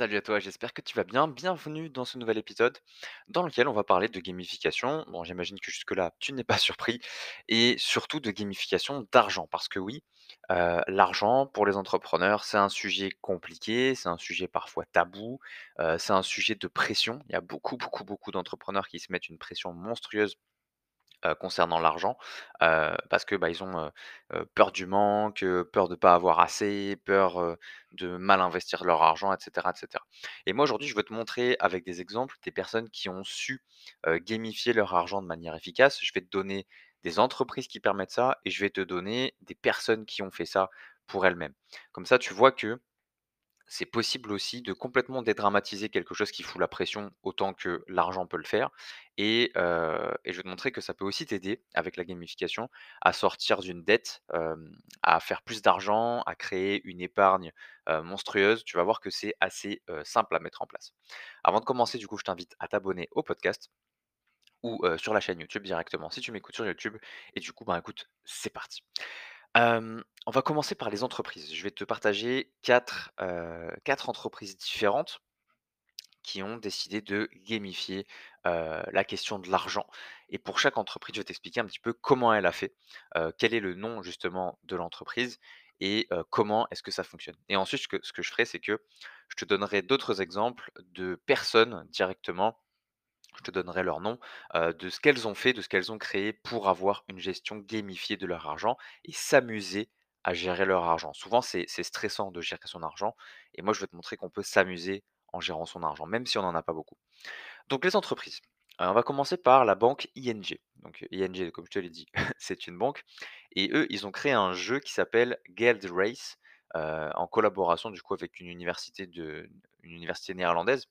Salut à toi, j'espère que tu vas bien. Bienvenue dans ce nouvel épisode dans lequel on va parler de gamification. Bon, j'imagine que jusque-là, tu n'es pas surpris. Et surtout de gamification d'argent. Parce que oui, euh, l'argent pour les entrepreneurs, c'est un sujet compliqué, c'est un sujet parfois tabou, euh, c'est un sujet de pression. Il y a beaucoup, beaucoup, beaucoup d'entrepreneurs qui se mettent une pression monstrueuse heu, concernant l'argent, heu, parce que, bah, ils ont, heu, peur du manque, peur de pas avoir assez, peur, de mal investir leur argent et cetera et moi aujourd'hui, je veux te montrer avec des exemples des personnes qui ont su, gamifier leur argent de manière efficace. Je vais te donner des entreprises qui permettent ça et je vais te donner des personnes qui ont fait ça pour elles-mêmes. Comme ça, tu vois que c'est possible aussi de complètement dédramatiser quelque chose qui fout la pression autant que l'argent peut le faire et je vais te montrer que ça peut aussi t'aider avec la gamification à sortir d'une dette, à faire plus d'argent, à créer une épargne, monstrueuse. Tu vas voir que c'est assez, simple à mettre en place. Avant de commencer, du coup, je t'invite à t'abonner au podcast ou, sur la chaîne YouTube directement si tu m'écoutes sur YouTube et du coup, ben, écoute, c'est parti. On va commencer par les entreprises. Je vais te partager 4 heu, 4 entreprises différentes qui ont décidé de gamifier, la question de l'argent et pour chaque entreprise, je vais t'expliquer un petit peu comment elle a fait, quel est le nom justement de l'entreprise et comment est-ce que ça fonctionne et ensuite ce que je ferai, c'est que je te donnerai d'autres exemples de personnes directement je te donnerai leur nom, de ce qu'elles ont fait, de ce qu'elles ont créé pour avoir une gestion gamifiée de leur argent et s'amuser à gérer leur argent. Souvent, c'est stressant de gérer son argent et moi, je vais te montrer qu'on peut s'amuser en gérant son argent, même si on n'en a pas beaucoup. Donc les entreprises, on va commencer par la banque ING. Donc ING, comme je te l'ai dit, c'est une banque et eux, ils ont créé un jeu qui s'appelle Geld Race, en collaboration du coup avec une université de une université néerlandaise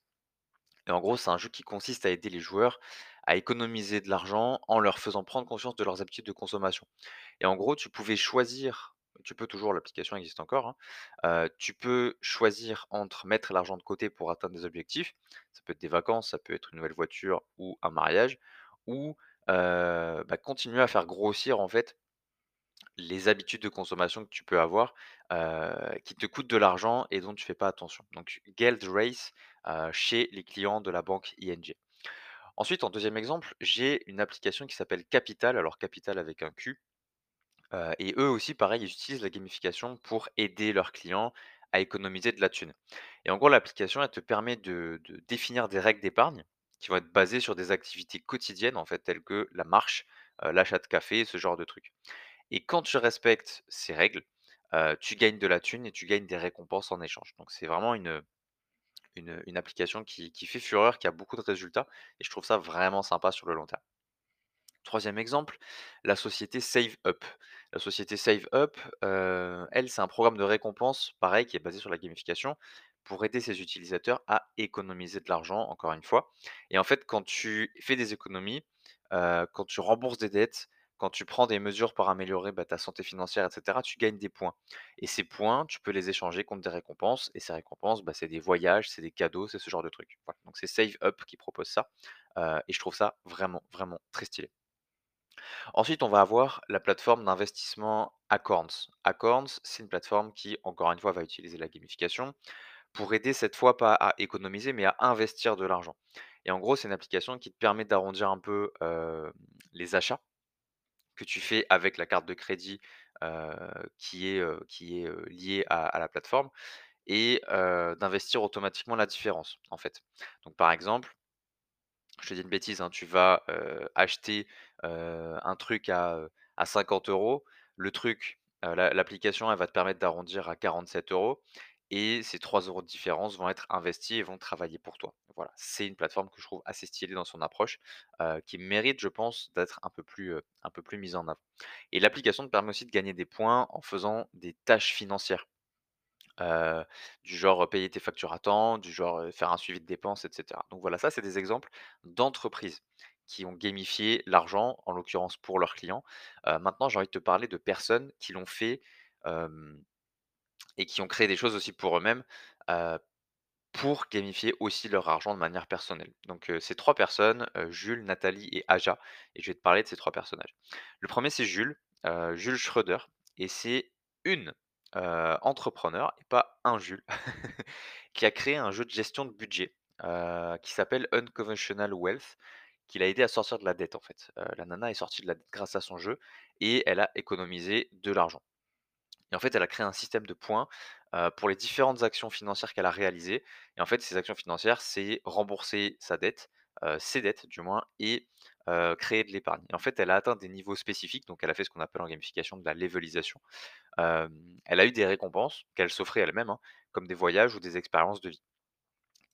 et en gros, c'est un jeu qui consiste à aider les joueurs à économiser de l'argent en leur faisant prendre conscience de leurs habitudes de consommation. Et en gros, tu pouvais choisir, tu peux toujours, l'application existe encore, hein, tu peux choisir entre mettre l'argent de côté pour atteindre des objectifs, ça peut être des vacances, ça peut être une nouvelle voiture ou un mariage, ou, bah, continuer à faire grossir en fait les habitudes de consommation que tu peux avoir, qui te coûtent de l'argent et dont tu fais pas attention. Donc Geld Race, chez les clients de la banque ING. Ensuite, en deuxième exemple, j'ai une application qui s'appelle Capital, alors Capital avec un Q, heu et eux aussi pareil, ils utilisent la gamification pour aider leurs clients à économiser de la thune. Et en gros, l'application, elle te permet de définir des règles d'épargne qui vont être basées sur des activités quotidiennes, en fait, telles que la marche, heu, l'achat de café, ce genre de trucs. Et quand tu respectes ces règles, heu, tu gagnes de la thune et tu gagnes des récompenses en échange. Donc c'est vraiment une, une, application qui fait fureur, qui a beaucoup de résultats et je trouve ça vraiment sympa sur le long terme. Troisième exemple, la société SaveUp. La société SaveUp, heu, elle, c'est un programme de récompense, pareil, qui est basé sur la gamification, pour aider ses utilisateurs à économiser de l'argent, encore une fois. Et en fait, quand tu fais des économies, heu, quand tu rembourses des dettes, quand tu prends des mesures pour améliorer, bah, ta santé financière et cetera, tu gagnes des points. Et ces points, tu peux les échanger contre des récompenses et ces récompenses, bah, c'est des voyages, c'est des cadeaux, c'est ce genre de trucs. Donc c'est SaveUp qui propose ça, heu, et je trouve ça vraiment, vraiment très stylé. Ensuite, on va avoir la plateforme d'investissement Acorns. Acorns, c'est une plateforme qui, encore une fois, va utiliser la gamification pour aider cette fois pas à économiser, mais à investir de l'argent. Et en gros, c'est une application qui te permet d'arrondir un peu euh, les achats tu fais avec la carte de crédit qui est, qui est liée à, la plateforme et d'investir automatiquement la différence, en fait. Donc, par exemple, je te dis une bêtise, hein, tu vas, acheter, un truc à, à 50 €. Le truc, l'application, elle va te permettre d'arrondir à 47 euros et ces 3 euros de différence vont être investis et vont travailler pour toi. Voilà, c'est une plateforme que je trouve assez stylée dans son approche, qui mérite, je pense, d'être un peu plus, un peu plus mise en avant et l'application te permet aussi de gagner des points en faisant des tâches financières. Du genre, payer tes factures à temps, du genre, faire un suivi de dépenses et cetera. Donc voilà, ça, c'est des exemples d'entreprises qui ont gamifié l'argent, en l'occurrence pour leurs clients. Maintenant, j'ai envie de te parler de personnes qui l'ont fait, et qui ont créé des choses aussi pour eux-mêmes, pour gamifier aussi leur argent de manière personnelle. Donc, heu, c'est 3 personnes, Jules, Nathalie et Aja et je vais te parler de ces 3 personnages. Le premier c'est Jules, Jules Schröder et c'est une, entrepreneur et pas un Jules, qui a créé un jeu de gestion de budget, qui s'appelle Unconventional Wealth, qui l'a aidé à sortir de la dette, en fait. La nana est sortie de la dette grâce à son jeu et elle a économisé de l'argent et en fait, elle a créé un système de points, pour les différentes actions financières qu'elle a réalisées et en fait, ces actions financières, c'est rembourser sa dette, ses dettes du moins et créer de l'épargne et en fait, elle a atteint des niveaux spécifiques, donc elle a fait ce qu'on appelle en gamification de la levelisation. Elle a eu des récompenses qu'elle s'offrait elle-même, hein, comme des voyages ou des expériences de vie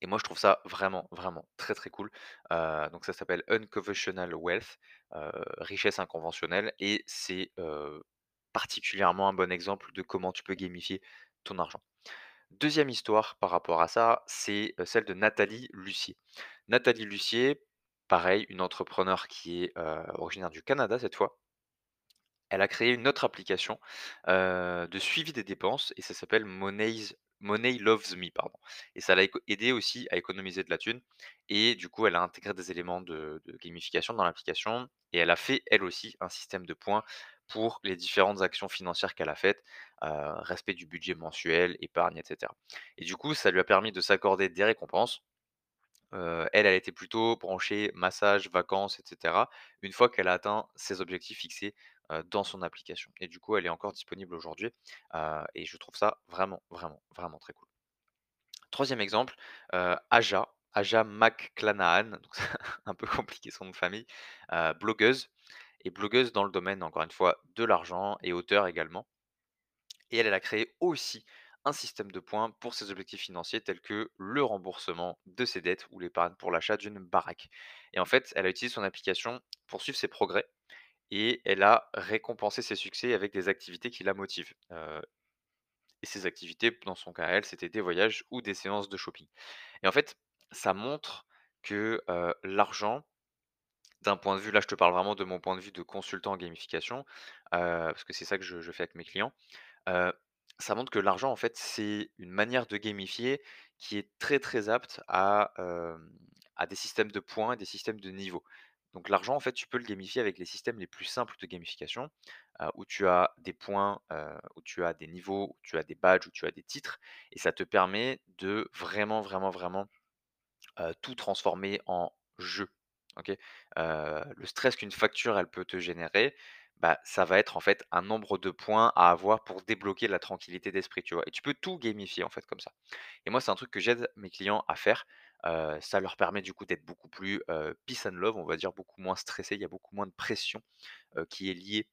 et moi, je trouve ça vraiment, vraiment très, très cool. Donc ça s'appelle Unconventional Wealth, richesse inconventionnelle et c'est, particulièrement un bon exemple de comment tu peux gamifier ton argent. Deuxième histoire par rapport à ça, c'est, celle de Nathalie Lussier. Nathalie Lussier, pareil, une entrepreneure qui est, originaire du Canada cette fois elle a créé une autre application, de suivi des dépenses et ça s'appelle Money Loves Me, pardon et ça l'a aidé aussi à économiser de la thune et du coup, elle a intégré des éléments de gamification dans l'application et elle a fait, elle aussi, un système de points pour les différentes actions financières qu'elle a faites, heu, respect du budget mensuel, épargne et cetera. Et du coup, ça lui a permis de s'accorder des récompenses. Heu, elle, elle était plutôt branchée massage, vacances et cetera, une fois qu'elle a atteint ses objectifs fixés, heu, dans son application. Et du coup, elle est encore disponible aujourd'hui, et je trouve ça vraiment, vraiment, vraiment très cool. Troisième exemple, Aja, Aja McClanahan, donc un peu compliqué son nom de famille, blogueuse et blogueuse dans le domaine, encore une fois, de l'argent et auteure également. Et elle, elle a créé aussi un système de points pour ses objectifs financiers tels que le remboursement de ses dettes ou l'épargne pour l'achat d'une baraque. Et en fait, elle a utilisé son application pour suivre ses progrès et elle a récompensé ses succès avec des activités qui la motivent. Et ces activités, dans son cas, elle, c'était des voyages ou des séances de shopping. Et en fait, ça montre que l'argent, point de vue, là je te parle vraiment de mon point de vue de consultant en gamification, parce que c'est ça que je fais avec mes clients, ça montre que l'argent, en fait, c'est une manière de gamifier qui est très, très apte à, à des systèmes de points et des systèmes de niveaux. Donc l'argent, en fait, tu peux le gamifier avec les systèmes les plus simples de gamification, où tu as des points, où tu as des niveaux, où tu as des badges, où tu as des titres et ça te permet de vraiment, vraiment, vraiment tout transformer en jeu, Le stress qu'une facture, elle peut te générer, bah, ça va être en fait un nombre de points à avoir pour débloquer la tranquillité d'esprit, tu? Et tu peux tout gamifier en fait comme ça. Et moi, c'est un truc que j'aide mes clients à faire. Ça leur permet du coup d'être beaucoup plus, peace and love, on va dire, beaucoup moins stressés. Il y a beaucoup moins de pression, qui est liée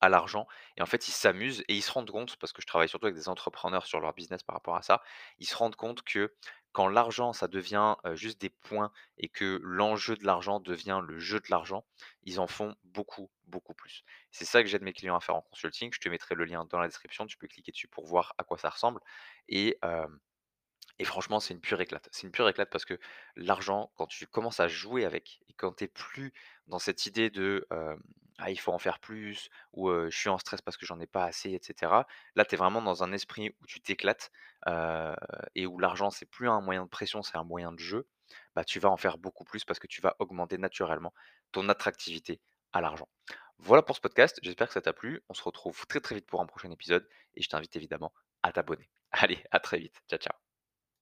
à l'argent et en fait, ils s'amusent et ils se rendent compte, parce que je travaille surtout avec des entrepreneurs sur leur business par rapport à ça, ils se rendent compte que quand l'argent, ça devient, juste des points et que l'enjeu de l'argent devient le jeu de l'argent, ils en font beaucoup, beaucoup plus. C'est ça que j'aide mes clients à faire en consulting. Je te mettrai le lien dans la description, tu peux cliquer dessus pour voir à quoi ça ressemble et hem et franchement, c'est une pure éclate. C'est une pure éclate parce que l'argent, quand tu commences à jouer avec et quand tu es plus dans cette idée de, «Ah, il faut en faire plus» ou «Je suis en stress parce que j'en ai pas assez» et cetera. Là, tu es vraiment dans un esprit où tu t'éclates, et où l'argent, c'est plus un moyen de pression, c'est un moyen de jeu. Bah, tu vas en faire beaucoup plus parce que tu vas augmenter naturellement ton attractivité à l'argent. Voilà pour ce podcast, j'espère que ça t'a plu. On se retrouve très, très vite pour un prochain épisode et je t'invite évidemment à t'abonner. Allez, à très vite. Ciao, ciao.